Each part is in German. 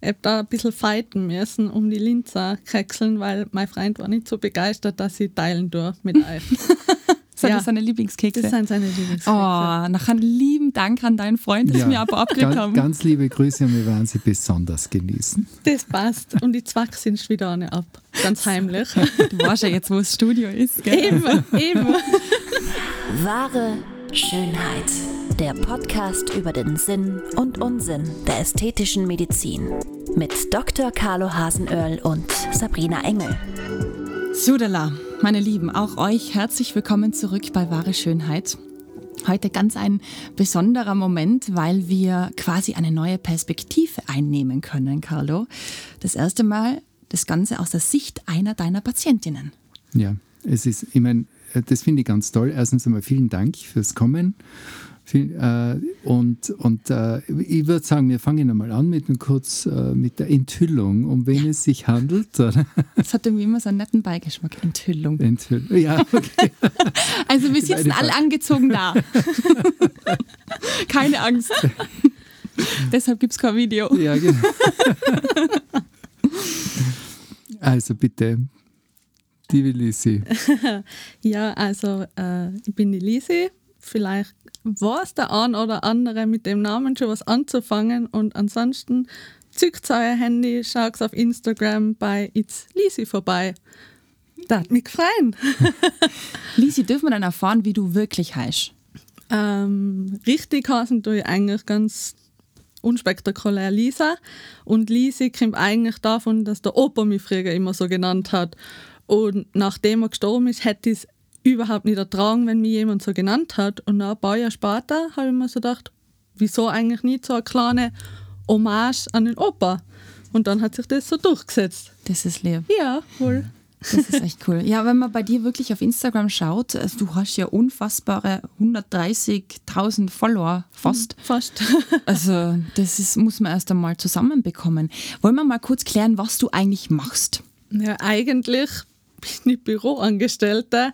Ich habe da ein bisschen fighten müssen um die Linzer kekseln, weil mein Freund war nicht so begeistert, dass sie teilen durch mit euch. Sind ja. das seine Lieblingskekse? Das sind seine Lieblingskekse. Oh, nachher lieben Dank an deinen Freund, dass ja. wir aber abgekriegt haben. Ganz liebe Grüße und wir werden sie besonders genießen. Das passt. Und die Zwack sind wieder eine ab. Ganz heimlich. Du weißt ja jetzt, wo das Studio ist. Gell? Eben, eben. Wahre Schönheit. Der Podcast über den Sinn und Unsinn der ästhetischen Medizin. Mit Dr. Carlo Hasenöhrl und Sabrina Engel. Sudala, meine Lieben, auch euch herzlich willkommen zurück bei Wahre Schönheit. Heute ganz ein besonderer Moment, weil wir quasi eine neue Perspektive einnehmen können, Carlo. Das erste Mal das Ganze aus der Sicht einer deiner Patientinnen. Ja, es ist, ich meine, das finde ich ganz toll. Erstens einmal vielen Dank fürs Kommen und, und äh, ich würde sagen, wir fangen einmal an mit, kurz äh, mit der Enthüllung, um wen es sich handelt. Das hat irgendwie immer so einen netten Beigeschmack, Enthüllung. Enthüllung, ja, okay. Also wir sitzen alle angezogen da. Keine Angst. Deshalb gibt es kein Video. Ja, genau. Also bitte, liebe Lisi. Ja, also äh, ich bin die Lisi. Vielleicht weiß der ein oder andere mit dem Namen schon was anzufangen und ansonsten zückt euer Handy, schaut auf Instagram bei It's Lisi vorbei. Das mich freuen. Lisi, dürfen wir dann erfahren, wie du wirklich heißt? Ähm, richtig heißen du eigentlich ganz unspektakulär Lisa. Und Lisi kommt eigentlich davon, dass der Opa mich früher immer so genannt hat. Und nachdem er gestorben ist, hätte ich es überhaupt nicht ertragen, wenn mich jemand so genannt hat. Und ein paar Jahre später habe ich mir so gedacht, wieso eigentlich nicht so eine kleine Hommage an den Opa? Und dann hat sich das so durchgesetzt. Das ist lieb. Ja, wohl. Das ist echt cool. Ja, wenn man bei dir wirklich auf Instagram schaut, also du hast ja unfassbare 130.000 Follower, fast. Fast. Also das ist, muss man erst einmal zusammenbekommen. Wollen wir mal kurz klären, was du eigentlich machst? Ja, eigentlich bin ich Büroangestellte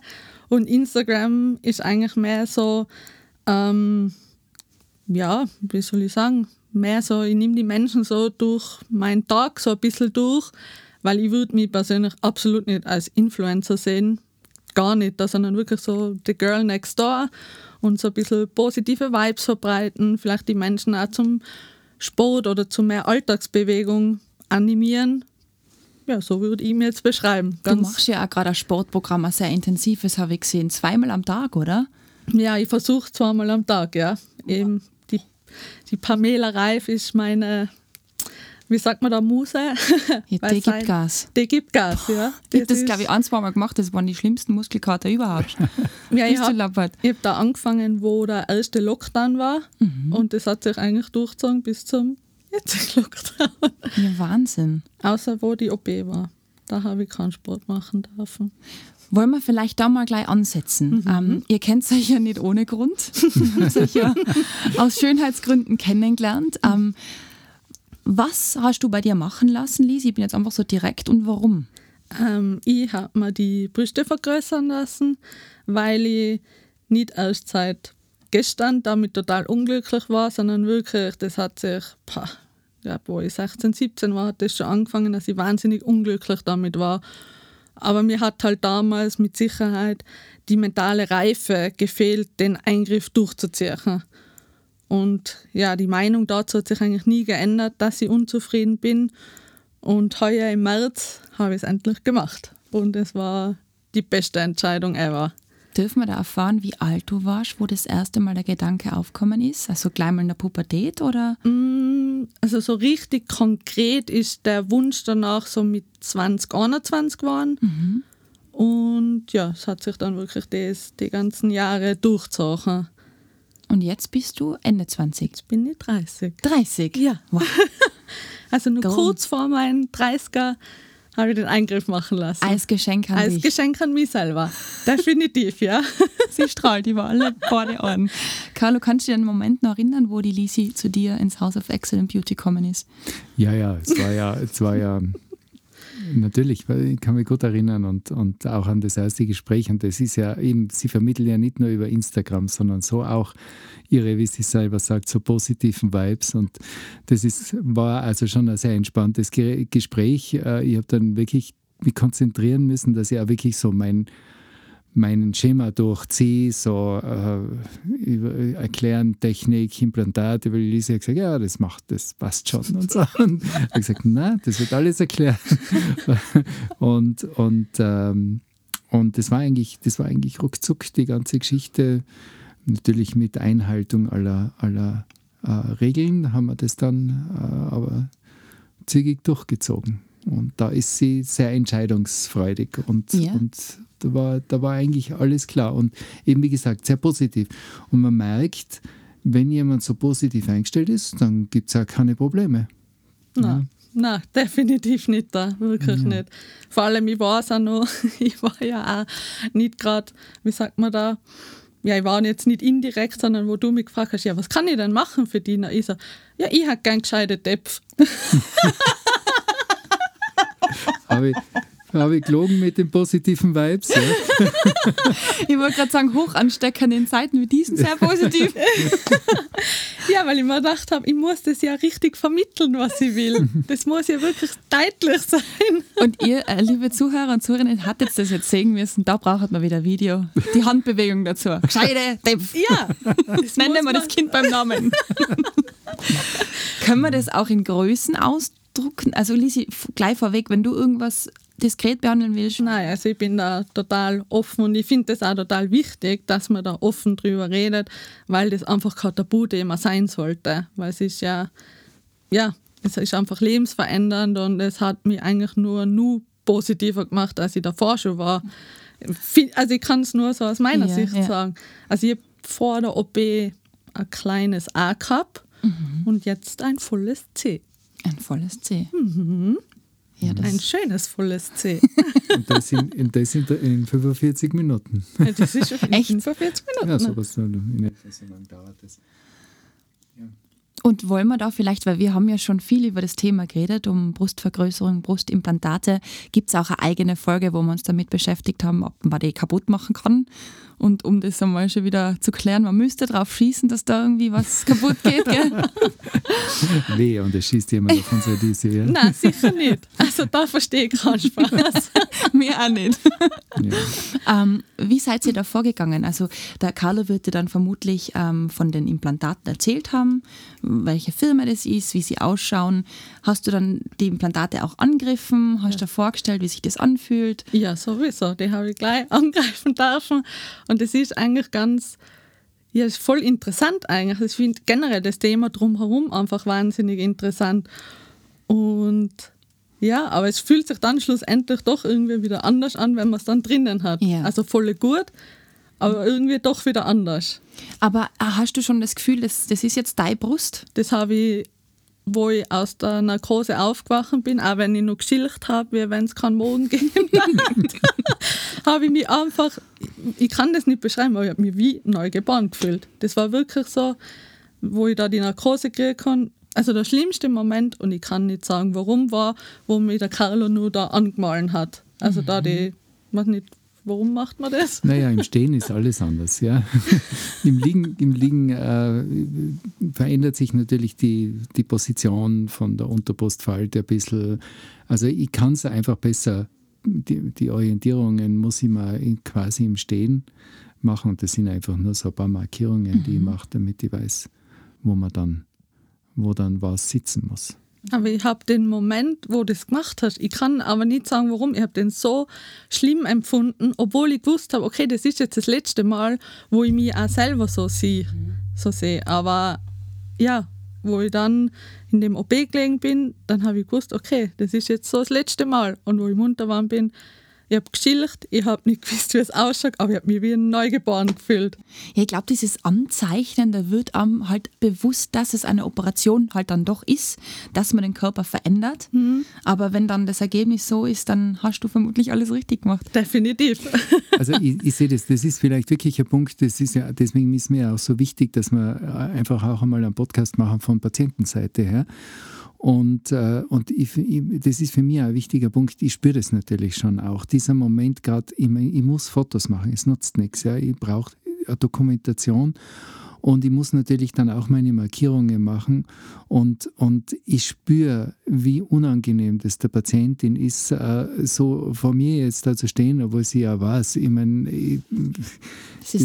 und Instagram ist eigentlich mehr so, ähm, ja, wie soll ich sagen, mehr so, ich nehme die Menschen so durch meinen Tag so ein bisschen durch, weil ich würde mich persönlich absolut nicht als Influencer sehen, gar nicht, sondern wirklich so the girl next door und so ein bisschen positive Vibes verbreiten, vielleicht die Menschen auch zum Sport oder zu mehr Alltagsbewegung animieren ja, so würde ich mir jetzt beschreiben. Ganz du machst ja auch gerade ein Sportprogramm, ein sehr intensives, habe ich gesehen. Zweimal am Tag, oder? Ja, ich versuche zweimal am Tag, ja. Eben die, die Pamela Reif ist meine, wie sagt man da, Muse? Ja, die gibt Gas. Die gibt Gas, ja. Ich habe das, glaube ich, ein, zwei Mal gemacht. Das waren die schlimmsten Muskelkater überhaupt. ja, ich habe hab da angefangen, wo der erste Lockdown war. Mhm. Und das hat sich eigentlich durchgezogen bis zum jetzt Lockdown. Ja, Wahnsinn. Außer wo die OP war. Da habe ich keinen Sport machen dürfen. Wollen wir vielleicht da mal gleich ansetzen? Mhm. Ähm, ihr kennt euch ja nicht ohne Grund. ihr habt euch ja aus Schönheitsgründen kennengelernt. Ähm, was hast du bei dir machen lassen, Lisi? Ich bin jetzt einfach so direkt und warum? Ähm, ich habe mir die Brüste vergrößern lassen, weil ich nicht erst seit gestern damit total unglücklich war, sondern wirklich, das hat sich, pah, ja, wo ich 16, 17 war, hat das schon angefangen, dass ich wahnsinnig unglücklich damit war. Aber mir hat halt damals mit Sicherheit die mentale Reife gefehlt, den Eingriff durchzuziehen. Und ja, die Meinung dazu hat sich eigentlich nie geändert, dass ich unzufrieden bin. Und heuer im März habe ich es endlich gemacht. Und es war die beste Entscheidung ever. Dürfen wir da erfahren, wie alt du warst, wo das erste Mal der Gedanke aufgekommen ist? Also gleich mal in der Pubertät oder? Mm, also so richtig konkret ist der Wunsch danach so mit 20, 21 geworden. Mhm. Und ja, es hat sich dann wirklich das, die ganzen Jahre durchgezogen. Und jetzt bist du Ende 20? Jetzt bin ich 30. 30? Ja. Wow. also nur Go. kurz vor meinen 30er habe ich den Eingriff machen lassen. Als Geschenk an Als dich. Geschenk an mich selber. Definitiv, ja. Sie strahlt über alle Borde an. Carlo, kannst du dir einen Moment noch erinnern, wo die Lisi zu dir ins House of Excellent Beauty gekommen ist? Ja, ja, es war ja, es war ja Natürlich, weil ich kann mich gut erinnern und, und auch an das erste Gespräch. Und das ist ja eben, Sie vermitteln ja nicht nur über Instagram, sondern so auch Ihre, wie sie selber sagt, so positiven Vibes. Und das ist, war also schon ein sehr entspanntes Gespräch. Äh, ich habe dann wirklich mich konzentrieren müssen, dass ich auch wirklich so mein mein Schema durchziehe, so äh, erklären, Technik, Implantate, weil Lisa hat gesagt, ja, das macht, das passt schon und so. Und ich habe gesagt, nein, das wird alles erklärt. und, und, ähm, und das war eigentlich, das war eigentlich ruckzuck die ganze Geschichte. Natürlich mit Einhaltung aller, aller äh, Regeln haben wir das dann äh, aber zügig durchgezogen. Und da ist sie sehr entscheidungsfreudig und, ja. und da, war, da war eigentlich alles klar. Und eben wie gesagt, sehr positiv. Und man merkt, wenn jemand so positiv eingestellt ist, dann gibt es auch keine Probleme. Na, ja. Nein, definitiv nicht da, wirklich ja. nicht. Vor allem, ich war es auch noch, ich war ja auch nicht gerade, wie sagt man da, ja, ich war jetzt nicht indirekt, sondern wo du mich gefragt hast, ja, was kann ich denn machen für dich? Ich so, ja, ich habe gern gescheite Depf. habe ich, hab ich gelogen mit den positiven Vibes. Ja. ich wollte gerade sagen, hoch anstecken in Zeiten wie diesen sehr positiv. ja, weil ich mir gedacht habe, ich muss das ja richtig vermitteln, was ich will. Das muss ja wirklich deutlich sein. Und ihr, äh, liebe Zuhörer und Zuhörerinnen, hattet das jetzt sehen müssen. Da braucht man wieder Video. Die Handbewegung dazu. Gescheide Depf. Ja. Nennen wir das Kind beim Namen. Können wir das auch in Größen ausdrucken? Also Lisi, gleich vorweg, wenn du irgendwas diskret behandeln willst? Nein, also ich bin da total offen und ich finde das auch total wichtig, dass man da offen drüber redet, weil das einfach kein Tabuthema sein sollte. Weil es ist ja, ja, es ist einfach lebensverändernd und es hat mich eigentlich nur, nur positiver gemacht, als ich davor schon war. Also ich kann es nur so aus meiner ja, Sicht ja. sagen. Also ich habe vor der OP ein kleines A gehabt mhm. und jetzt ein volles C. Ein volles C. Mhm. Ja, ein schönes volles C. Und das in, in, das in, in 45 Minuten. Ja, das ist schon Echt? 45 Minuten. Ja, sowas in etwa so lang dauert das. Und wollen wir da vielleicht, weil wir haben ja schon viel über das Thema geredet, um Brustvergrößerung, Brustimplantate, gibt es auch eine eigene Folge, wo wir uns damit beschäftigt haben, ob man die kaputt machen kann und um das einmal schon wieder zu klären, man müsste darauf schießen, dass da irgendwie was kaputt geht. Gell? Weh, und es schießt jemand auf unsere Diese. Ja? Nein, sicher nicht. Also da verstehe ich keinen Spaß. Mir auch nicht. Ja. Ähm, wie seid ihr da vorgegangen? Also der Carlo wird dir dann vermutlich ähm, von den Implantaten erzählt haben, welche Firma das ist, wie sie ausschauen. Hast du dann die Implantate auch angegriffen? Hast du ja. dir vorgestellt, wie sich das anfühlt? Ja, sowieso. Die habe ich gleich angreifen dürfen. Und es ist eigentlich ganz, ja, ist voll interessant eigentlich. Ich finde generell das Thema drumherum einfach wahnsinnig interessant. Und ja, aber es fühlt sich dann schlussendlich doch irgendwie wieder anders an, wenn man es dann drinnen hat. Ja. Also voll gut, aber irgendwie doch wieder anders. Aber äh, hast du schon das Gefühl, das, das ist jetzt deine Brust? Das habe ich wo ich aus der Narkose aufgewacht bin, auch wenn ich noch geschilcht habe, wie wenn es keinen Morgen geben habe ich mich einfach, ich kann das nicht beschreiben, aber ich habe mich wie neugeboren gefühlt. Das war wirklich so, wo ich da die Narkose kriegen kann. Also der schlimmste Moment, und ich kann nicht sagen, warum, war, wo mich der Carlo nur da angemahlen hat. Also mhm. da die, weiß nicht, Warum macht man das? Naja, im Stehen ist alles anders. Ja. Im Liegen, im Liegen äh, verändert sich natürlich die, die Position von der Unterbrustfalte ein bisschen. Also ich kann es einfach besser, die, die Orientierungen muss ich mal quasi im Stehen machen und das sind einfach nur so ein paar Markierungen, die mhm. ich mache, damit ich weiß, wo man dann, wo dann was sitzen muss. Aber ich habe den Moment, wo du das gemacht hast, ich kann aber nicht sagen, warum, ich habe den so schlimm empfunden, obwohl ich gewusst habe, okay, das ist jetzt das letzte Mal, wo ich mich auch selber so sehe. So sehe. Aber ja, wo ich dann in dem OP gelegen bin, dann habe ich gewusst, okay, das ist jetzt so das letzte Mal. Und wo ich munter war bin, ich habe geschillt, ich habe nicht gewusst, wie es ausschaut, aber ich habe mich wie ein Neugeboren gefühlt. Ja, ich glaube, dieses Anzeichnen, da wird einem halt bewusst, dass es eine Operation halt dann doch ist, dass man den Körper verändert. Mhm. Aber wenn dann das Ergebnis so ist, dann hast du vermutlich alles richtig gemacht. Definitiv. Also ich, ich sehe das, das ist vielleicht wirklich ein Punkt, das ist ja, deswegen ist mir auch so wichtig, dass wir einfach auch einmal einen Podcast machen von Patientenseite her. Und, äh, und ich, ich, das ist für mich ein wichtiger Punkt. Ich spüre das natürlich schon auch. Dieser Moment gerade, ich, ich, muss Fotos machen, es nutzt nichts. Ja. Ich brauche Dokumentation. Und ich muss natürlich dann auch meine Markierungen machen. Und, und ich spüre, wie unangenehm das der Patientin ist, äh, so vor mir jetzt da zu stehen, obwohl sie ja weiß. Ich meine, die,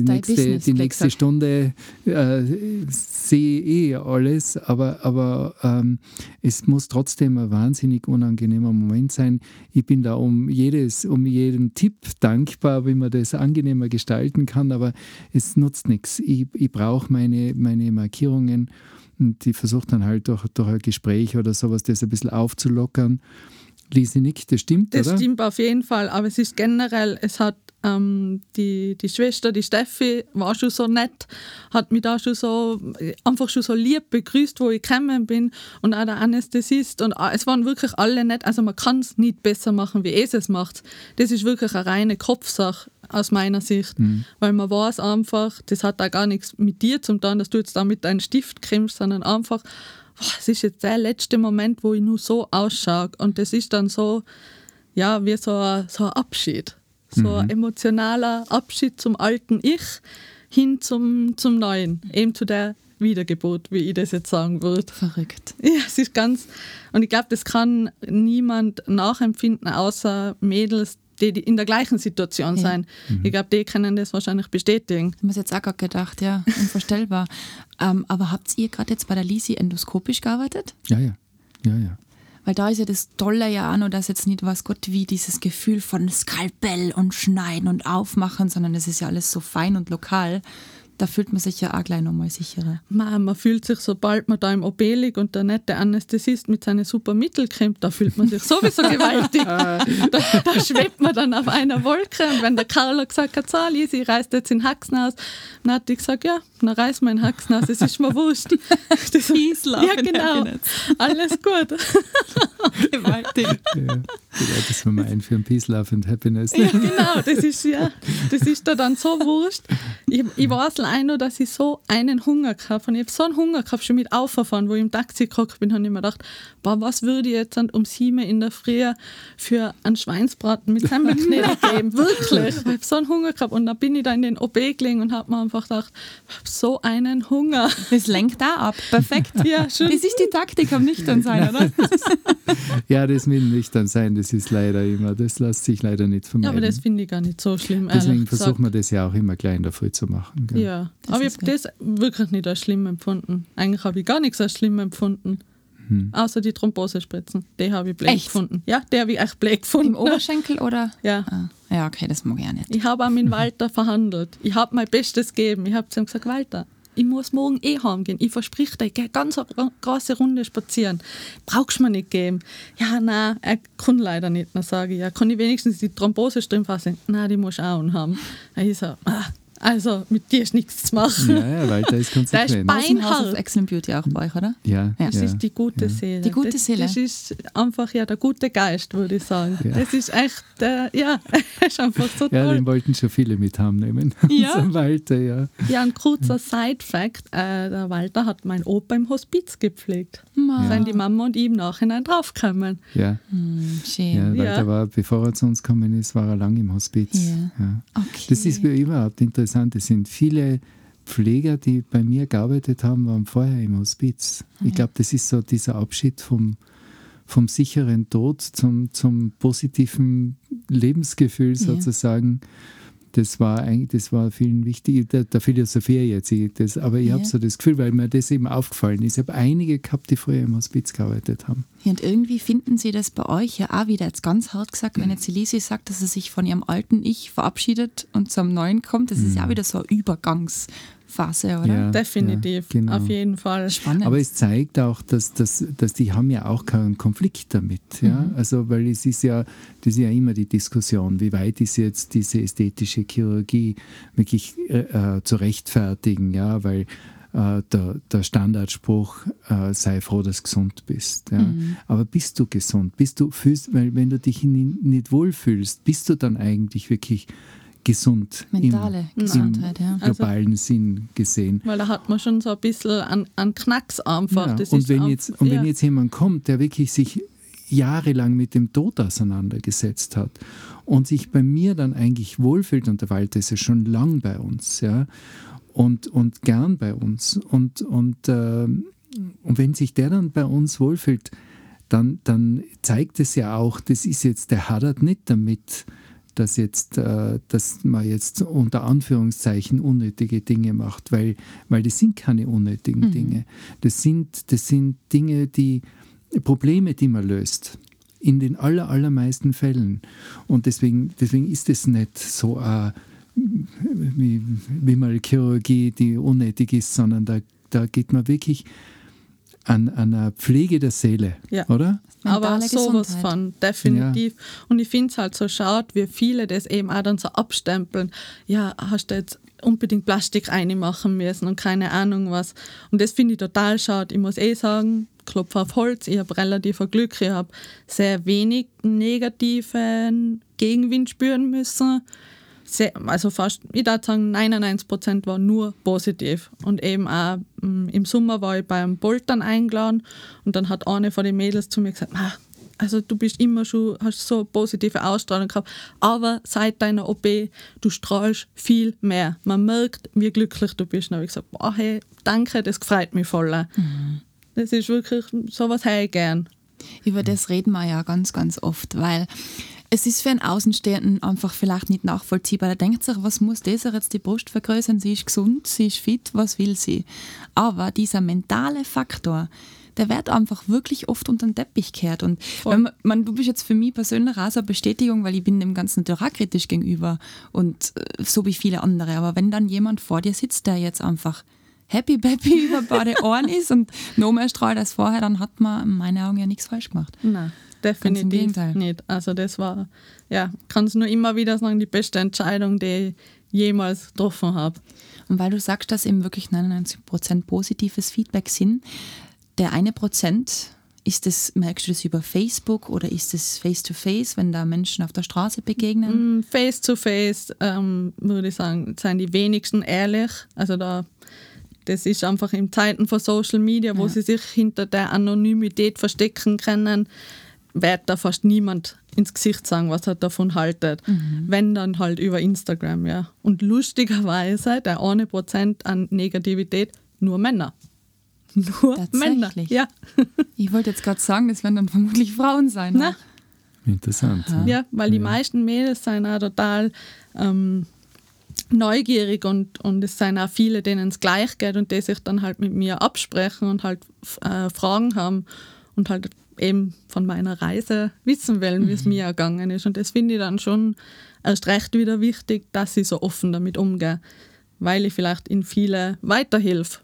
nächste, Business, die nächste Stunde äh, sehe ich eh alles, aber, aber ähm, es muss trotzdem ein wahnsinnig unangenehmer Moment sein. Ich bin da um, jedes, um jeden Tipp dankbar, wie man das angenehmer gestalten kann, aber es nutzt nichts. Ich, ich brauche meine, meine Markierungen und die versucht dann halt durch, durch ein Gespräch oder sowas das ein bisschen aufzulockern. Lisi nickt, das stimmt, Das oder? stimmt auf jeden Fall, aber es ist generell, es hat ähm, die, die Schwester, die Steffi, war schon so nett, hat mich da schon so, einfach schon so lieb begrüßt, wo ich gekommen bin und auch der Anästhesist und es waren wirklich alle nett, also man kann es nicht besser machen, wie es es macht. Das ist wirklich eine reine Kopfsache aus meiner Sicht, mhm. weil man weiß einfach, das hat da gar nichts mit dir zu tun, dass du jetzt da mit deinem Stift krimmst, sondern einfach, es ist jetzt der letzte Moment, wo ich nur so ausschaue. Und das ist dann so, ja, wie so ein, so ein Abschied. So mhm. ein emotionaler Abschied zum alten Ich hin zum, zum Neuen. Eben zu der Wiedergeburt, wie ich das jetzt sagen würde. Verrückt. Ja, es ist ganz. Und ich glaube, das kann niemand nachempfinden, außer Mädels, die, in der gleichen Situation ja. sein. Mhm. Ich glaube, die können das wahrscheinlich bestätigen. Ich habe jetzt auch gerade gedacht, ja, unvorstellbar. ähm, aber habt ihr gerade jetzt bei der Lisi endoskopisch gearbeitet? Ja, ja. Ja, ja. Weil da ist ja das Tolle ja auch noch, dass jetzt nicht was Gott wie dieses Gefühl von Skalpell und Schneiden und Aufmachen, sondern es ist ja alles so fein und lokal da fühlt man sich ja auch gleich nochmal sicherer. Man, man fühlt sich, sobald man da im OP liegt und der nette Anästhesist mit seinen super Mitteln kommt, da fühlt man sich sowieso gewaltig. da, da, schwebt man dann auf einer Wolke. Und wenn der Carlo gesagt hat, so, Lisi, reist jetzt in Haxenhaus, dann hat die gesagt, ja, dann reisen wir in Haxenhaus, das ist mir wurscht. Das, Peace, ja, genau. Alles gut. Gewaltig. Ja, das wir mal einführen, Peace, Love and Happiness. Ja, genau, das ist ja, das ist da dann so wurscht. Ich, ich weiß auch noch, dass ich so einen Hunger gehabt habe. Ich habe so einen Hunger gehabt, schon mit Auffahren, wo ich im Taxi gekommen bin, habe ich mir gedacht, boah, was würde ich jetzt um sieben in der Früh für einen Schweinsbraten mit Semmelknödel geben? Wirklich. Ich habe so einen Hunger gehabt. Und dann bin ich da in den OB gelegen und habe mir einfach gedacht, ich habe so einen Hunger. Das lenkt da ab. Perfekt. Ja, schon. Das ist die Taktik am Nüchternsein, oder? ja, das mit Nüchtern sein, das ist leider immer, das lässt sich leider nicht vermeiden. Ja, aber das finde ich gar nicht so schlimm. Deswegen versuchen wir das ja auch immer gleich in der Früh zu machen. Gell? Ja, das aber ich habe das wirklich nicht als schlimm empfunden. Eigentlich habe ich gar nichts als schlimm empfunden. Hm. Außer die Thrombosespritzen. Die habe ich blöd echt? gefunden. Ja, die habe ich echt blöd gefunden. Im Oberschenkel oder? Ja. Ah. Ja, okay, das mag ich auch nicht. Ich habe auch mit Walter verhandelt. Ich habe mein Bestes gegeben. Ich habe zu ihm gesagt, Walter, ich muss morgen eh heimgehen. Ich verspreche dir, ich gehe ganz eine große Runde spazieren. Brauchst du mir nicht geben? Ja, nein, er kann leider nicht. Dann sage ich, ja, kann ich wenigstens die Thrombose fassen? Nein, die muss ich auch haben. Ich so, ah, also mit dir ist nichts zu machen. Ja, ja da ist konsequent. Der ist beinhart. Excellent Beauty auch bei euch, oder? Ja. Das ja, ist die gute ja. Seele. Die gute das, Seele. Das ist einfach ja der gute Geist, würde ich sagen. Ja. Das ist echt, äh, ja, ist einfach so toll. Ja, den wollten schon viele mit haben nehmen. Ja. Walter, ja. Ja, ein kurzer Side-Fact: äh, Der Walter hat mein Opa im Hospiz gepflegt. Ja. Sind die Mama und ich im Nachhinein draufgekommen. Ja. Hm, schön. Ja, Walter war, bevor er zu uns gekommen ist, war er lang im Hospiz. Ja. Okay. Das ist überhaupt interessant. Es sind viele Pfleger, die bei mir gearbeitet haben, waren vorher im Hospiz. Ich glaube, das ist so dieser Abschied vom, vom sicheren Tod zum, zum positiven Lebensgefühl sozusagen. Ja das war eigentlich, das war vielen wichtig, der, der Philosophie jetzt, ich, das, aber ich ja. habe so das Gefühl, weil mir das eben aufgefallen ist. Ich habe einige gehabt, die früher im Hospiz gearbeitet haben. Ja, und irgendwie finden Sie das bei euch ja auch wieder, jetzt ganz hart gesagt, wenn jetzt Elise sagt, dass sie sich von ihrem alten Ich verabschiedet und zum neuen kommt, das ist ja auch mhm. wieder so ein Übergangs- Phase, oder? Ja, Definitiv, ja, genau. auf jeden Fall. Spannend. Aber es zeigt auch, dass, dass, dass die haben ja auch keinen Konflikt damit. Ja? Mhm. Also, weil es ist ja, das ist ja immer die Diskussion, wie weit ist jetzt diese ästhetische Chirurgie wirklich äh, äh zu rechtfertigen, ja, weil äh, der, der, Standardspruch, äh, sei froh, dass du gesund bist. Ja? Mhm. Aber bist du gesund? Bist du fühlst, weil wenn du dich nicht wohlfühlst, bist du dann eigentlich wirklich gesund Mentale im, Gesundheit, im ja. globalen also, Sinn gesehen. Weil da hat man schon so ein bisschen einen, einen Knacks einfach. Ja, das und ist wenn, jetzt, und ja. wenn jetzt jemand kommt, der wirklich sich jahrelang mit dem Tod auseinandergesetzt hat und sich bei mir dann eigentlich wohlfühlt, und der Walter ist ja schon lang bei uns, ja, und, und gern bei uns. Und, und, äh, und wenn sich der dann bei uns wohlfühlt, dann, dann zeigt es ja auch, das ist jetzt, der hadert nicht damit, dass, jetzt, äh, dass man jetzt unter Anführungszeichen unnötige Dinge macht, weil, weil das sind keine unnötigen Mhm. Dinge. Das sind, das sind Dinge, die Probleme, die man löst. In den aller, allermeisten Fällen. Und deswegen, deswegen ist es nicht so äh, wie, wie mal Chirurgie, die unnötig ist, sondern da, da geht man wirklich an, an eine Pflege der Seele, Ja. oder? Aber sowas Gesundheit. von, definitiv. Und ich finde es halt so schade, wie viele das eben auch dann so abstempeln. Ja, hast du jetzt unbedingt Plastik reinmachen müssen und keine Ahnung was. Und das finde ich total schade. Ich muss eh sagen, Klopf auf Holz, ich habe relativ ein Glück, ich habe sehr wenig negativen Gegenwind spüren müssen. Sehr, also fast, ich würde sagen, 99% war nur positiv. Und eben auch mm, im Sommer war ich beim Boltern eingeladen und dann hat eine von den Mädels zu mir gesagt, "Ah, also du bist immer schon, hast so eine positive Ausstrahlung gehabt, aber seit deiner OP, du strahlst viel mehr. Man merkt, wie glücklich du bist. Und dann habe ich gesagt, boah, hey, danke, das freut mich voll. Das ist wirklich, sowas hätte ich gern. Über das reden wir ja ganz, ganz oft, weil es ist für einen Außenstehenden einfach vielleicht nicht nachvollziehbar. Da denkt sich, was muss dieser jetzt die Brust vergrößern? Sie ist gesund, sie ist fit, was will sie? Aber dieser mentale Faktor, der wird einfach wirklich oft unter den Teppich gekehrt. Und wenn man, man, du bist jetzt für mich persönlich auch so eine Bestätigung, weil ich bin dem Ganzen natürlich auch kritisch gegenüber und äh, so wie viele andere. Aber wenn dann jemand vor dir sitzt, der jetzt einfach happy baby über beide Ohren ist und noch mehr strahlt als vorher, dann hat man in meinen Augen ja nichts falsch gemacht. Nein, Ganz im definitiv Gegenteil. nicht. Also das war, ja, kann es nur immer wieder sagen, die beste Entscheidung, die ich jemals getroffen habe. Und weil du sagst, dass eben wirklich 99% positives Feedback sind, der eine Prozent, ist das, merkst du das über Facebook oder ist es face-to-face, wenn da Menschen auf der Straße begegnen? Mm, Face to face, ähm, würde ich sagen, sind die wenigsten ehrlich. Also da, das ist einfach in Zeiten von Social Media, wo Ja. sie sich hinter der Anonymität verstecken können, wird da fast niemand ins Gesicht sagen, was er davon haltet. Wenn dann halt über Instagram, ja. Und lustigerweise, der eine Prozent an Negativität, nur Männer. Nur Männer. Tatsächlich? Ja. Ich wollte jetzt gerade sagen, das werden dann vermutlich Frauen sein. Na, Interessant. Aha. Ja, weil die meisten Mädels sind auch total ähm, neugierig und, und es sind auch viele, denen es gleich geht und die sich dann halt mit mir absprechen und halt äh, Fragen haben und halt eben von meiner Reise wissen wollen, wie es mir ergangen ist. Und das finde ich dann schon erst recht wieder wichtig, dass ich so offen damit umgehe, weil ich vielleicht in viele weiterhilfe.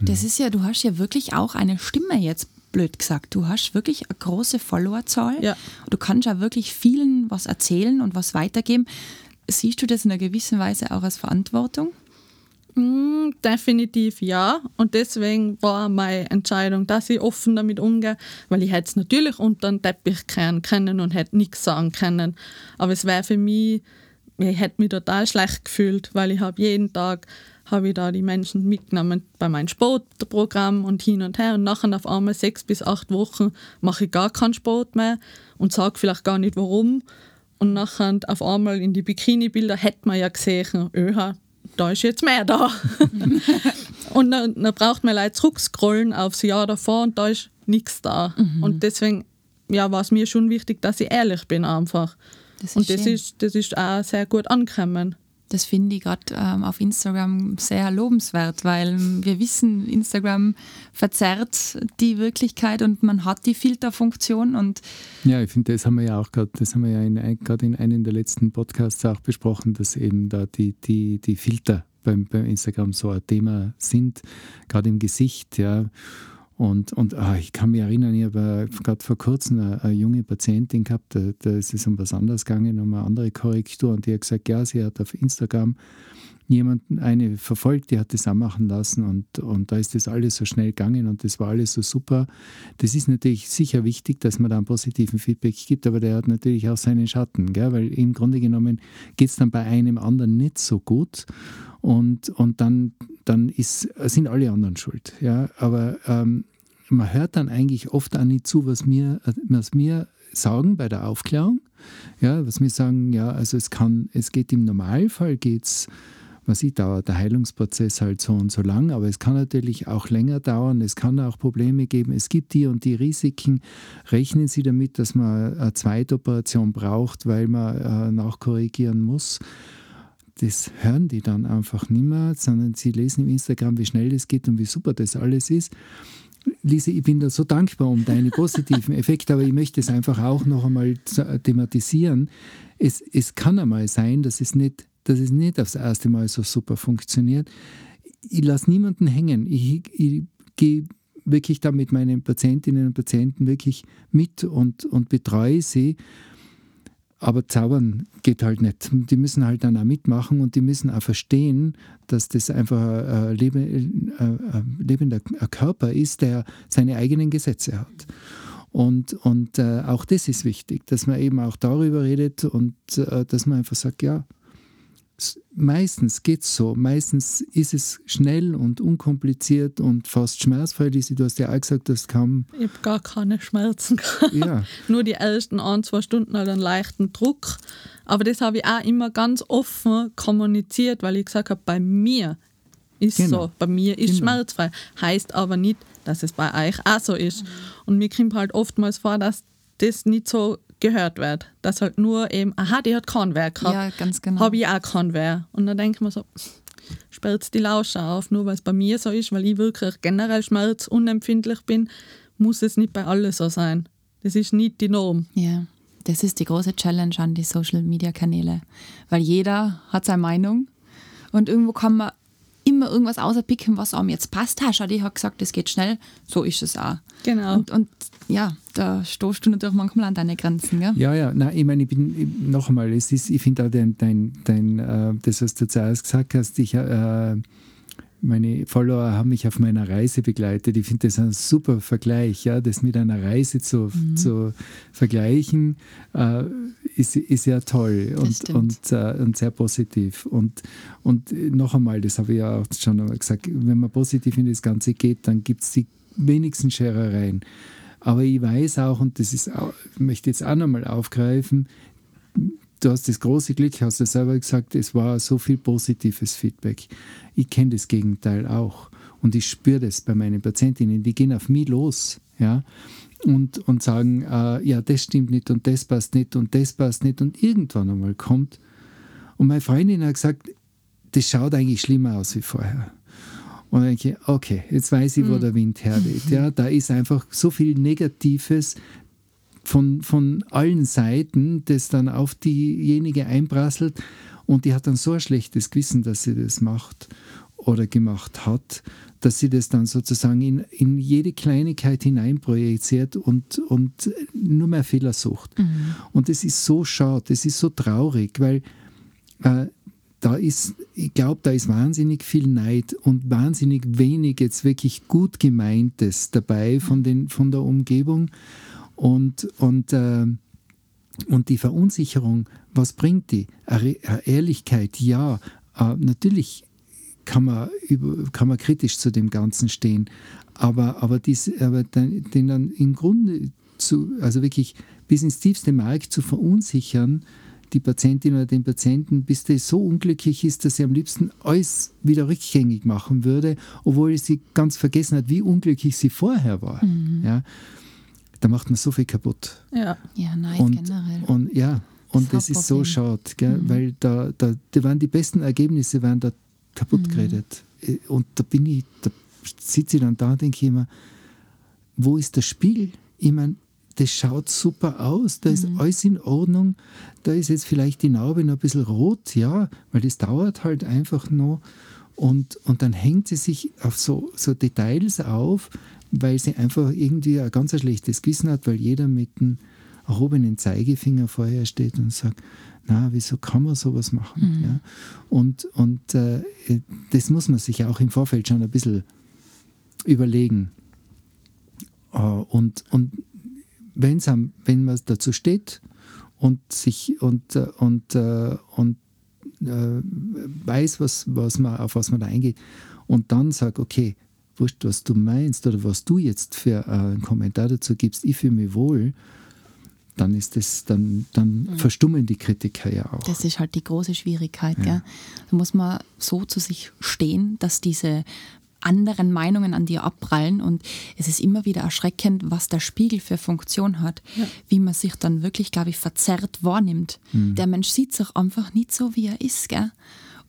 Das ist ja, du hast ja wirklich auch eine Stimme jetzt, blöd gesagt. Du hast wirklich eine große Followerzahl. Ja. Du kannst ja wirklich vielen was erzählen und was weitergeben. Siehst du das in einer gewissen Weise auch als Verantwortung? Mm, definitiv ja. Und deswegen war meine Entscheidung, dass ich offen damit umgehe, weil ich hätte es natürlich unter den Teppich kehren können und hätte nichts sagen können. Aber es wäre für mich, ich hätte mich total schlecht gefühlt, weil ich habe jeden Tag habe ich da die Menschen mitgenommen bei meinem Sportprogramm und hin und her und nachher auf einmal sechs bis acht Wochen mache ich gar keinen Sport mehr und sage vielleicht gar nicht warum und nachher auf einmal in die Bikini-Bilder hätte man ja gesehen, öha, da ist jetzt mehr da. und dann, dann braucht man leider zurückscrollen aufs Jahr davor und da ist nichts da. Und deswegen ja, war es mir schon wichtig, dass ich ehrlich bin einfach. Das und das schön. ist, das ist auch sehr gut angekommen. Das finde ich gerade ähm, auf Instagram sehr lobenswert, weil wir wissen, Instagram verzerrt die Wirklichkeit und man hat die Filterfunktion und Ja, ich finde, das haben wir ja auch gerade, das haben wir ja gerade in einem der letzten Podcasts auch besprochen, dass eben da die, die, die Filter beim, beim Instagram so ein Thema sind, gerade im Gesicht, ja. Und, und ah, ich kann mich erinnern, ich habe äh, gerade vor kurzem eine, eine junge Patientin gehabt, da, da ist es um was anderes gegangen, um eine andere Korrektur. Und die hat gesagt, ja, sie hat auf Instagram jemanden, eine verfolgt, die hat das auch machen lassen und, und da ist das alles so schnell gegangen und das war alles so super. Das ist natürlich sicher wichtig, dass man da einen positiven Feedback gibt, aber der hat natürlich auch seinen Schatten, gell? weil im Grunde genommen geht es dann bei einem anderen nicht so gut und, und dann, dann ist, sind alle anderen schuld. Ja? Aber ähm, man hört dann eigentlich oft auch nicht zu, was mir, was mir sagen bei der Aufklärung. Ja, was wir sagen, ja, also es kann, es geht im Normalfall geht's, was ich dauert der Heilungsprozess halt so und so lang, aber es kann natürlich auch länger dauern, es kann auch Probleme geben, es gibt die und die Risiken. Rechnen Sie damit, dass man eine Zweitoperation braucht, weil man äh, nachkorrigieren muss. Das hören die dann einfach nicht mehr, sondern sie lesen im Instagram, wie schnell das geht und wie super das alles ist. Lise, ich bin da so dankbar um deine positiven Effekte, aber ich möchte es einfach auch noch einmal thematisieren. Es, es kann einmal sein, dass es, nicht, dass es nicht aufs erste Mal so super funktioniert. Ich lasse niemanden hängen. Ich, ich gehe wirklich da mit meinen Patientinnen und Patienten wirklich mit und, und betreue sie aber zaubern geht halt nicht. Die müssen halt dann auch mitmachen und die müssen auch verstehen, dass das einfach ein, lebender Körper ist, der seine eigenen Gesetze hat. Und, und äh, auch das ist wichtig, dass man eben auch darüber redet und äh, dass man einfach sagt, ja, meistens geht es so. Meistens ist es schnell und unkompliziert und fast schmerzfrei. Lisi, du hast ja auch gesagt, dass kaum. Ich habe gar keine Schmerzen gehabt. Ja. Nur die ersten ein, zwei Stunden halt einen leichten Druck. Aber das habe ich auch immer ganz offen kommuniziert, weil ich gesagt habe, bei mir ist genau. so. Bei mir ist genau. schmerzfrei. Heißt aber nicht, dass es bei euch auch so ist. Und mir kommt halt oftmals vor, dass das nicht so gehört wird. Dass halt nur eben, aha, die hat Wehr gehabt. Ja, ganz genau. Habe ich auch keinen Wehr. Und dann denke ich mir so, sperrt die Lausche auf, nur weil es bei mir so ist, weil ich wirklich generell schmerzunempfindlich bin, muss es nicht bei allen so sein. Das ist nicht die Norm. Ja, das ist die große Challenge an die Social Media Kanäle. Weil jeder hat seine Meinung und irgendwo kann man immer irgendwas außerpicken, was einem jetzt passt. Ha, schau, die hat gesagt, das geht schnell. So ist es auch. Genau. Und, und ja, da stoßt du natürlich manchmal an deine Grenzen. Gell? Ja, ja. Nein, ich meine, ich bin noch einmal, es ist, ich finde auch dein, dein, dein äh, das, was du zuerst gesagt hast, ich äh, meine Follower haben mich auf meiner Reise begleitet. Ich finde das ein super Vergleich, ja, das mit einer Reise zu, mhm. zu vergleichen, äh, ist, ist ja toll und, und, äh, und sehr positiv. Und, und noch einmal, das habe ich ja auch schon gesagt, wenn man positiv in das Ganze geht, dann gibt es die wenigsten Scherereien. Aber ich weiß auch, und das ist auch, ich möchte jetzt auch nochmal aufgreifen, du hast das große Glück, hast du selber gesagt, es war so viel positives Feedback. Ich kenne das Gegenteil auch. Und ich spüre das bei meinen Patientinnen, die gehen auf mich los. Ja? Und, und sagen, äh, ja, das stimmt nicht und das passt nicht und das passt nicht. Und irgendwann einmal kommt. Und meine Freundin hat gesagt, das schaut eigentlich schlimmer aus wie vorher. Und dann denke ich, okay, jetzt weiß ich, wo mhm. der Wind herweht. Ja, da ist einfach so viel Negatives, von, von allen Seiten, das dann auf diejenige einprasselt und die hat dann so ein schlechtes Gewissen, dass sie das macht oder gemacht hat, dass sie das dann sozusagen in, in jede Kleinigkeit hineinprojiziert und, und nur mehr Fehler sucht. Mhm. Und das ist so schade, das ist so traurig, weil äh, da ist, ich glaube, da ist wahnsinnig viel Neid und wahnsinnig wenig jetzt wirklich gut gemeintes dabei von, den, von der Umgebung. Und, und, äh, und die Verunsicherung, was bringt die? Ehrlichkeit, ja. Äh, natürlich kann man, kann man kritisch zu dem Ganzen stehen, aber, aber, dies, aber den, den dann im Grunde zu, also wirklich bis ins tiefste Mark zu verunsichern, die Patientin oder den Patienten, bis der so unglücklich ist, dass er am liebsten alles wieder rückgängig machen würde, obwohl sie ganz vergessen hat, wie unglücklich sie vorher war. Mhm. Ja da macht man so viel kaputt. Ja, ja nein, und, generell. Und ja, und das, das ist so schade, gell? Mhm. weil da, da, da waren die besten Ergebnisse waren da kaputt mhm. geredet. Äh, und da bin ich, da sitze ich dann da und denke immer, wo ist der Spiegel? Ich meine, das schaut super aus, da ist mhm. alles in Ordnung, da ist jetzt vielleicht die Narbe noch ein bisschen rot, ja, weil das dauert halt einfach noch. Und, und dann hängt sie sich auf so, so Details auf, weil sie einfach irgendwie ein ganz schlechtes Gewissen hat, weil jeder mit dem erhobenen Zeigefinger vorher steht und sagt, na, wieso kann man sowas machen? Mhm. Ja? Und, und äh, das muss man sich auch im Vorfeld schon ein bisschen überlegen. Äh, und, und wenn's am, wenn man dazu steht und sich und, äh, und, äh, und äh, weiß, was, was man, auf was man da eingeht, und dann sagt, okay, wurscht, was du meinst oder was du jetzt für äh, einen Kommentar dazu gibst, ich fühle mich wohl, dann ist das, dann, dann mhm. verstummen die Kritiker ja auch. Das ist halt die große Schwierigkeit. Ja. Gell? Da muss man so zu sich stehen, dass diese anderen Meinungen an dir abprallen und es ist immer wieder erschreckend, was der Spiegel für Funktion hat, ja. wie man sich dann wirklich, glaube ich, verzerrt wahrnimmt. Mhm. Der Mensch sieht sich einfach nicht so, wie er ist. Gell?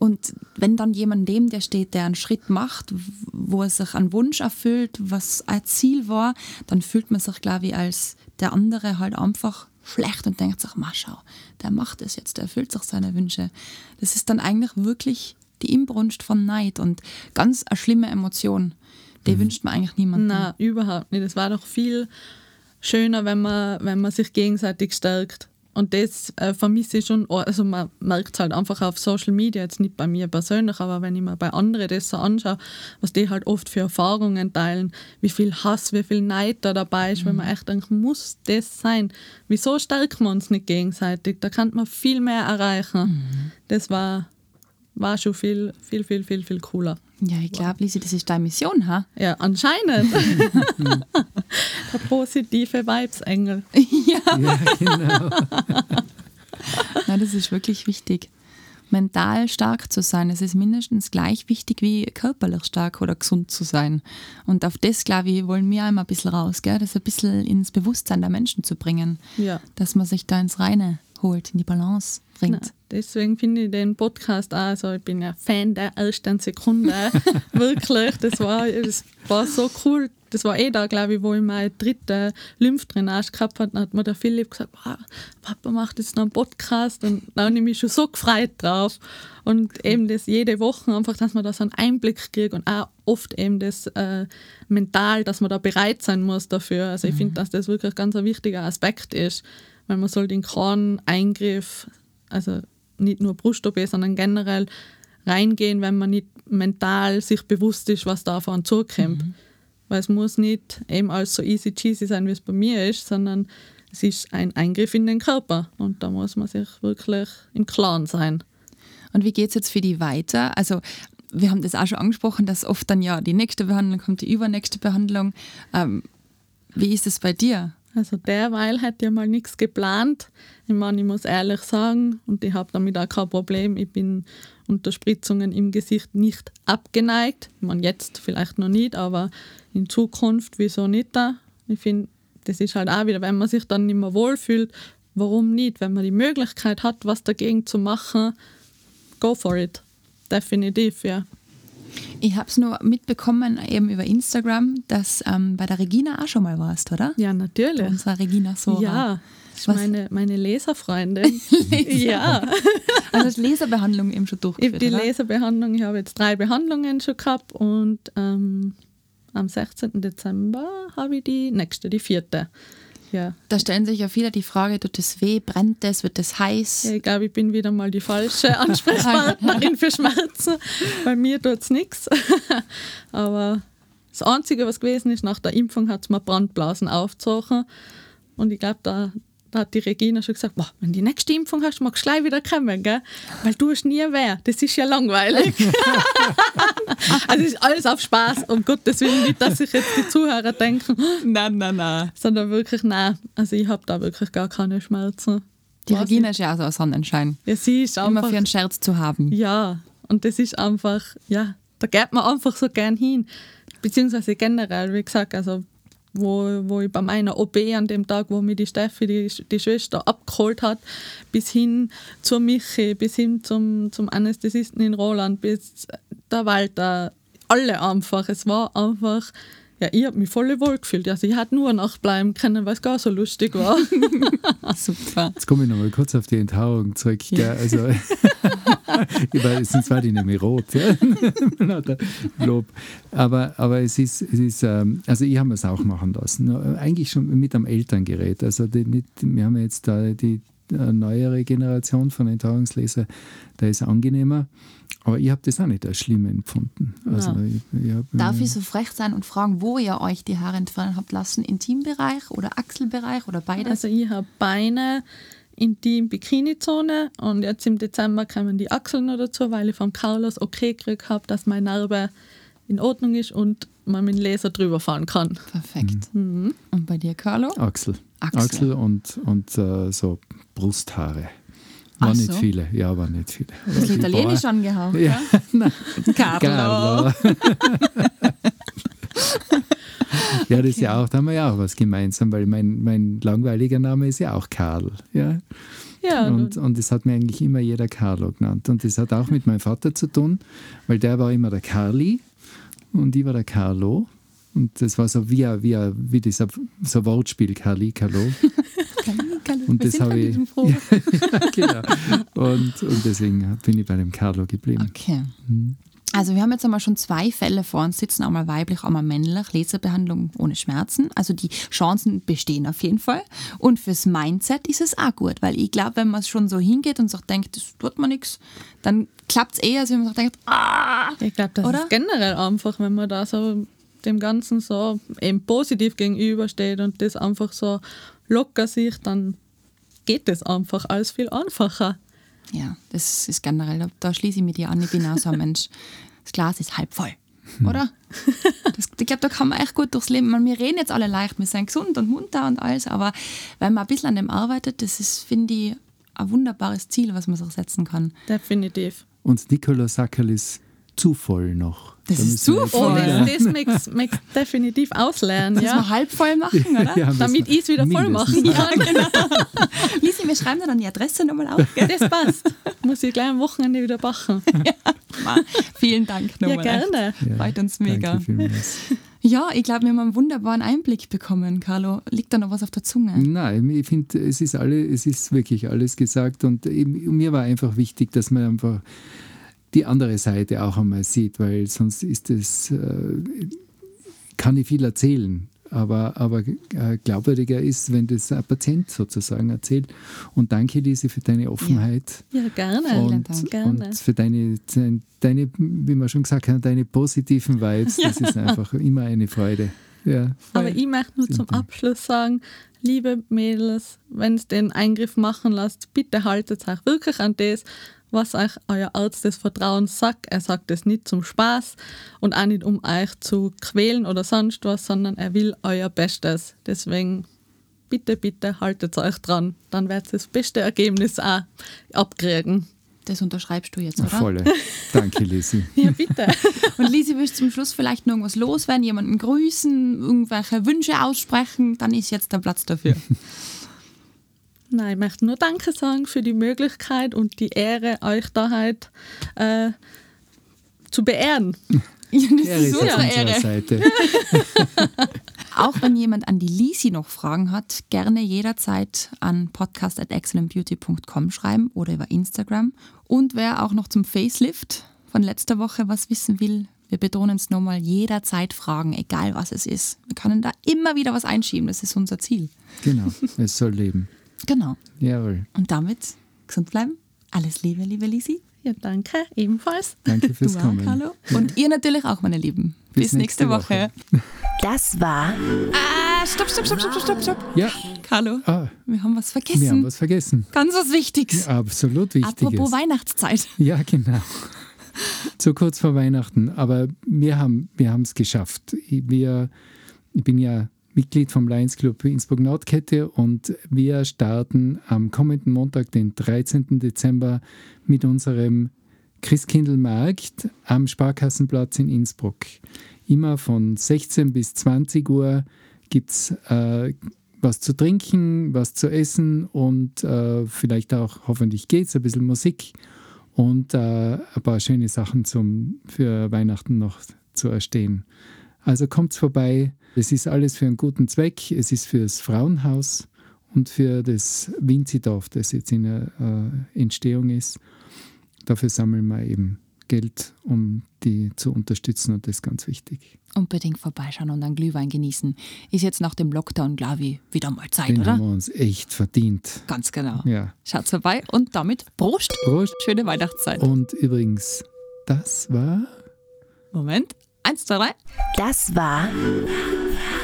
Und wenn dann jemand neben dir steht, der einen Schritt macht, wo er sich einen Wunsch erfüllt, was ein Ziel war, dann fühlt man sich, glaube ich, als der andere halt einfach schlecht und denkt sich, mal schau, der macht es jetzt, der erfüllt sich seine Wünsche. Das ist dann eigentlich wirklich die Inbrunst von Neid und ganz eine schlimme Emotion. Die mhm. wünscht man eigentlich niemandem. Nein, überhaupt nicht. Es war doch viel schöner, wenn man, wenn man sich gegenseitig stärkt. Und das äh, vermisse ich schon, also man merkt es halt einfach auf Social Media, jetzt nicht bei mir persönlich, aber wenn ich mir bei anderen das so anschaue, was die halt oft für Erfahrungen teilen, wie viel Hass, wie viel Neid da dabei ist, mhm. wenn man echt denkt, muss das sein? Wieso stärken wir uns nicht gegenseitig? Da kann man viel mehr erreichen. Mhm. Das war, war schon viel, viel, viel, viel, viel cooler. Ja, ich glaube, Lisi, das ist deine Mission, ha? Ja, anscheinend. Der positive Vibesengel. ja. ja, genau. ja, das ist wirklich wichtig. Mental stark zu sein, es ist mindestens gleich wichtig wie körperlich stark oder gesund zu sein. Und auf das, glaube ich, wollen wir einmal ein bisschen raus, gell? das ein bisschen ins Bewusstsein der Menschen zu bringen. Ja. Dass man sich da ins Reine holt, in die Balance bringt. Na, deswegen finde ich den Podcast auch, also ich bin ja Fan der ersten Sekunde, wirklich, das war, das war so cool. Das war eh da, glaube ich, wo ich meine dritte Lymphdrainage gehabt habe, dann hat mir der Philipp gesagt, wow, Papa macht jetzt noch einen Podcast und da habe ich mich schon so gefreut drauf. Und eben das jede Woche einfach, dass man da so einen Einblick kriegt und auch oft eben das äh, mental, dass man da bereit sein muss dafür. Also ich finde, mhm. dass das wirklich ganz ein wichtiger Aspekt ist weil man soll den keinen Eingriff, also nicht nur Brust-OP, sondern generell reingehen, wenn man nicht mental sich bewusst ist, was da auf einen zukommt. Mhm. Weil es muss nicht eben alles so easy cheesy sein, wie es bei mir ist, sondern es ist ein Eingriff in den Körper und da muss man sich wirklich im Klaren sein. Und wie geht es jetzt für die weiter? Also wir haben das auch schon angesprochen, dass oft dann ja die nächste Behandlung kommt, die übernächste Behandlung. Ähm, wie ist es bei dir? Also derweil hat ja mal nichts geplant. Ich meine, ich muss ehrlich sagen, und ich habe damit auch kein Problem, ich bin unter Spritzungen im Gesicht nicht abgeneigt. Ich meine, jetzt vielleicht noch nicht, aber in Zukunft, wieso nicht da? Ich finde, das ist halt auch wieder, wenn man sich dann nicht mehr wohlfühlt, warum nicht? Wenn man die Möglichkeit hat, was dagegen zu machen, go for it. Definitiv, ja. Ich habe es nur mitbekommen, eben über Instagram, dass ähm, bei der Regina auch schon mal warst, oder? Ja, natürlich. Bei unserer Regina Sora. Ja, ist meine, meine Leserfreundin. Leser. Ja. Also Leserbehandlung eben schon durchgeführt, Die oder? Leserbehandlung, ich habe jetzt drei Behandlungen schon gehabt und ähm, am 16. Dezember habe ich die nächste, die vierte. Ja. Da stellen sich ja viele die Frage, tut es weh, brennt es, wird es heiß? Ja, ich glaube, ich bin wieder mal die falsche Ansprechpartnerin für Schmerzen. Bei mir tut es nichts. Aber das Einzige, was gewesen ist, nach der Impfung hat es mir Brandblasen aufgezogen. Und ich glaube, da, da hat die Regina schon gesagt, wenn du die nächste Impfung hast, magst du gleich wieder kommen, gell? weil du hast nie wer. Das ist ja langweilig. also es ist alles auf Spaß, um Gottes Willen, nicht, dass sich jetzt die Zuhörer denken, nein, nein, nein. Sondern wirklich, nein, also ich habe da wirklich gar keine Schmerzen. Die Was Regina ist ja auch so ein Sonnenschein. Ja, sie ist einfach, Immer für einen Scherz zu haben. Ja, und das ist einfach, ja, da geht man einfach so gern hin. Beziehungsweise generell, wie gesagt, also wo, wo ich bei meiner OP an dem Tag, wo mir die Steffi, die, die Schwester, abgeholt hat, bis hin zur Michi, bis hin zum, zum Anästhesisten in Roland, bis der Walter, alle einfach. Es war einfach ja, ich habe mich voll wohl gefühlt. Also ich hätte nur nachbleiben können, weil es gar so lustig war. Super. Jetzt komme ich nochmal kurz auf die Enthaarung zurück. Ja. Also, weil sonst war die nämlich rot. Ja. Lob. Aber, aber es ist, es ist ähm, also ich habe es auch machen lassen. Eigentlich schon mit einem Elterngerät. Also die, nicht, wir haben jetzt da die eine neuere Generation von Enthaarungslaser, der ist angenehmer. Aber ich habe das auch nicht als schlimm empfunden. Also Ja. ich, ich hab, Darf äh, ich so frech sein und fragen, wo ihr euch die Haare entfernen habt lassen? Intimbereich oder Achselbereich oder beides? Also ich habe Beine in die Bikini-Zone und jetzt im Dezember kommen die Achseln noch dazu, weil ich vom Carlos okay gekriegt habe, dass meine Narbe in Ordnung ist und man mit dem Laser drüber fahren kann. Perfekt. Mhm. Und bei dir, Carlo? Achsel. Achsel. Achsel, und, und äh, so Brusthaare. War Ach nicht so. viele, ja, war nicht viele. Ein bisschen italienisch angehaucht. Ja, Ja. Carlo. Carlo. ja, das ist ja auch, da haben wir ja auch was gemeinsam, weil mein, mein langweiliger Name ist ja auch Karl. Ja? Ja, Und, und das hat mir eigentlich immer jeder Carlo genannt. Und das hat auch mit meinem Vater zu tun, weil der war immer der Carli und ich war der Carlo. Und das war so wie, wie, wie dieser so ein Wortspiel. Carlo, Carlo. Und das habe ich. ja, genau. und, und deswegen bin ich bei dem Carlo geblieben. Okay. Also wir haben jetzt einmal schon zwei Fälle vor uns sitzen, einmal weiblich, einmal männlich, Laserbehandlung ohne Schmerzen. Also die Chancen bestehen auf jeden Fall. Und fürs Mindset ist es auch gut, weil ich glaube, wenn man schon so hingeht und sich denkt, das tut mir nichts, dann klappt es eher, als wenn man sich denkt, ah, Ich glaube, das Oder? ist generell einfach, wenn man da so dem Ganzen so eben positiv gegenübersteht und das einfach so locker sieht, dann geht das einfach alles viel einfacher. Ja, das ist generell, da, schließe ich mit dir an. Ich bin auch so ein Mensch. Das Glas ist halb voll, oder? Das, ich glaube, da kann man echt gut durchs Leben. Meine, wir reden jetzt alle leicht, wir sind gesund und munter und alles, aber wenn man ein bisschen an dem arbeitet, das ist, finde ich, ein wunderbares Ziel, was man sich setzen kann. Definitiv. Und Nikolaus Sackerl ist zu voll noch. Das Da ist wir zu Oh, voll. das, das möchtest du definitiv auslernen, Dass wir ja. halb voll machen, oder? Ja, Damit ich es wieder voll machen halb. kann. genau. Lisi, wir schreiben dir dann die Adresse nochmal auf. Gell? Das passt. Muss ich gleich am Wochenende wieder machen. Ma, Vielen Dank Ja, nochmal. gerne. Ja, Freut uns mega. Ja, ich glaube, wir haben einen wunderbaren Einblick bekommen, Carlo. Liegt da noch was auf der Zunge? Nein, ich finde, es ist alle, es ist wirklich alles gesagt und mir war einfach wichtig, dass man einfach die andere Seite auch einmal sieht, weil sonst ist es, äh, kann ich viel erzählen. Aber, aber äh, glaubwürdiger ist, wenn das ein Patient sozusagen erzählt. Und danke, Lise, für deine Offenheit. Ja, gerne. Vielen Und. Gerne. und für deine, deine, wie man schon gesagt hat, deine positiven Vibes. Das ist einfach immer eine Freude. Ja, Aber ich möchte nur zum Abschluss sagen, liebe Mädels, wenn ihr den Eingriff machen lasst, bitte haltet euch wirklich an das, was euch euer Arzt des Vertrauens sagt. Er sagt es nicht zum Spaß und auch nicht, um euch zu quälen oder sonst was, sondern er will euer Bestes. Deswegen bitte, bitte haltet euch dran. Dann werdet ihr das beste Ergebnis auch abkriegen. Das unterschreibst du jetzt, oder? volle. Danke, Lisi. Ja, bitte. Und Lisi, willst du zum Schluss vielleicht noch irgendwas loswerden, jemanden grüßen, irgendwelche Wünsche aussprechen? Dann ist jetzt der Platz dafür. Nein, ich möchte nur Danke sagen für die Möglichkeit und die Ehre, euch da heute äh, zu beehren. Ja, das Ehre ist unsere Ehre. Seite. Auch wenn jemand an die Lisi noch Fragen hat, gerne jederzeit an podcast.excellentbeauty.com schreiben oder über Instagram. Und wer auch noch zum Facelift von letzter Woche was wissen will, wir betonen es nochmal, jederzeit fragen, egal was es ist. Wir können da immer wieder was einschieben, das ist unser Ziel. Genau, es soll leben. Genau. Jawohl. Und damit gesund bleiben. Alles Liebe, liebe Lisi. Ja, danke, ebenfalls. Danke fürs Du auch, Kommen. Carlo. Und ihr natürlich auch, meine Lieben. Bis, nächste, Woche. Das war Ah, stopp, stopp, stopp, stopp, stopp, stopp. Ja, Carlo, ah, wir haben was vergessen. wir haben was vergessen. Ganz was Wichtiges. Absolut Wichtiges. Apropos Weihnachtszeit. Ja, genau. So kurz vor Weihnachten. Aber wir haben wir es geschafft. Ich, wir, ich bin ja Mitglied vom Lions Club Innsbruck Nordkette und wir starten am kommenden Montag, den 13. Dezember, mit unserem Christkindlmarkt am Sparkassenplatz in Innsbruck. Immer von 16 bis 20 Uhr gibt es äh, was zu trinken, was zu essen und äh, vielleicht auch, hoffentlich geht es, ein bisschen Musik und äh, ein paar schöne Sachen zum, für Weihnachten noch zu erstehen. Also kommt vorbei. Es ist alles für einen guten Zweck. Es ist für das Frauenhaus und für das Winzidorf, das jetzt in der äh, Entstehung ist. Dafür sammeln wir eben Geld, um die zu unterstützen und das ist ganz wichtig. Unbedingt vorbeischauen und einen Glühwein genießen. Ist jetzt nach dem Lockdown, glaube ich, wieder mal Zeit, Den oder? haben wir uns echt verdient. Ganz genau. Ja. Schaut vorbei und damit Prost. Prost. Schöne Weihnachtszeit. Und übrigens, das war Moment. Eins, zwei, drei. Das war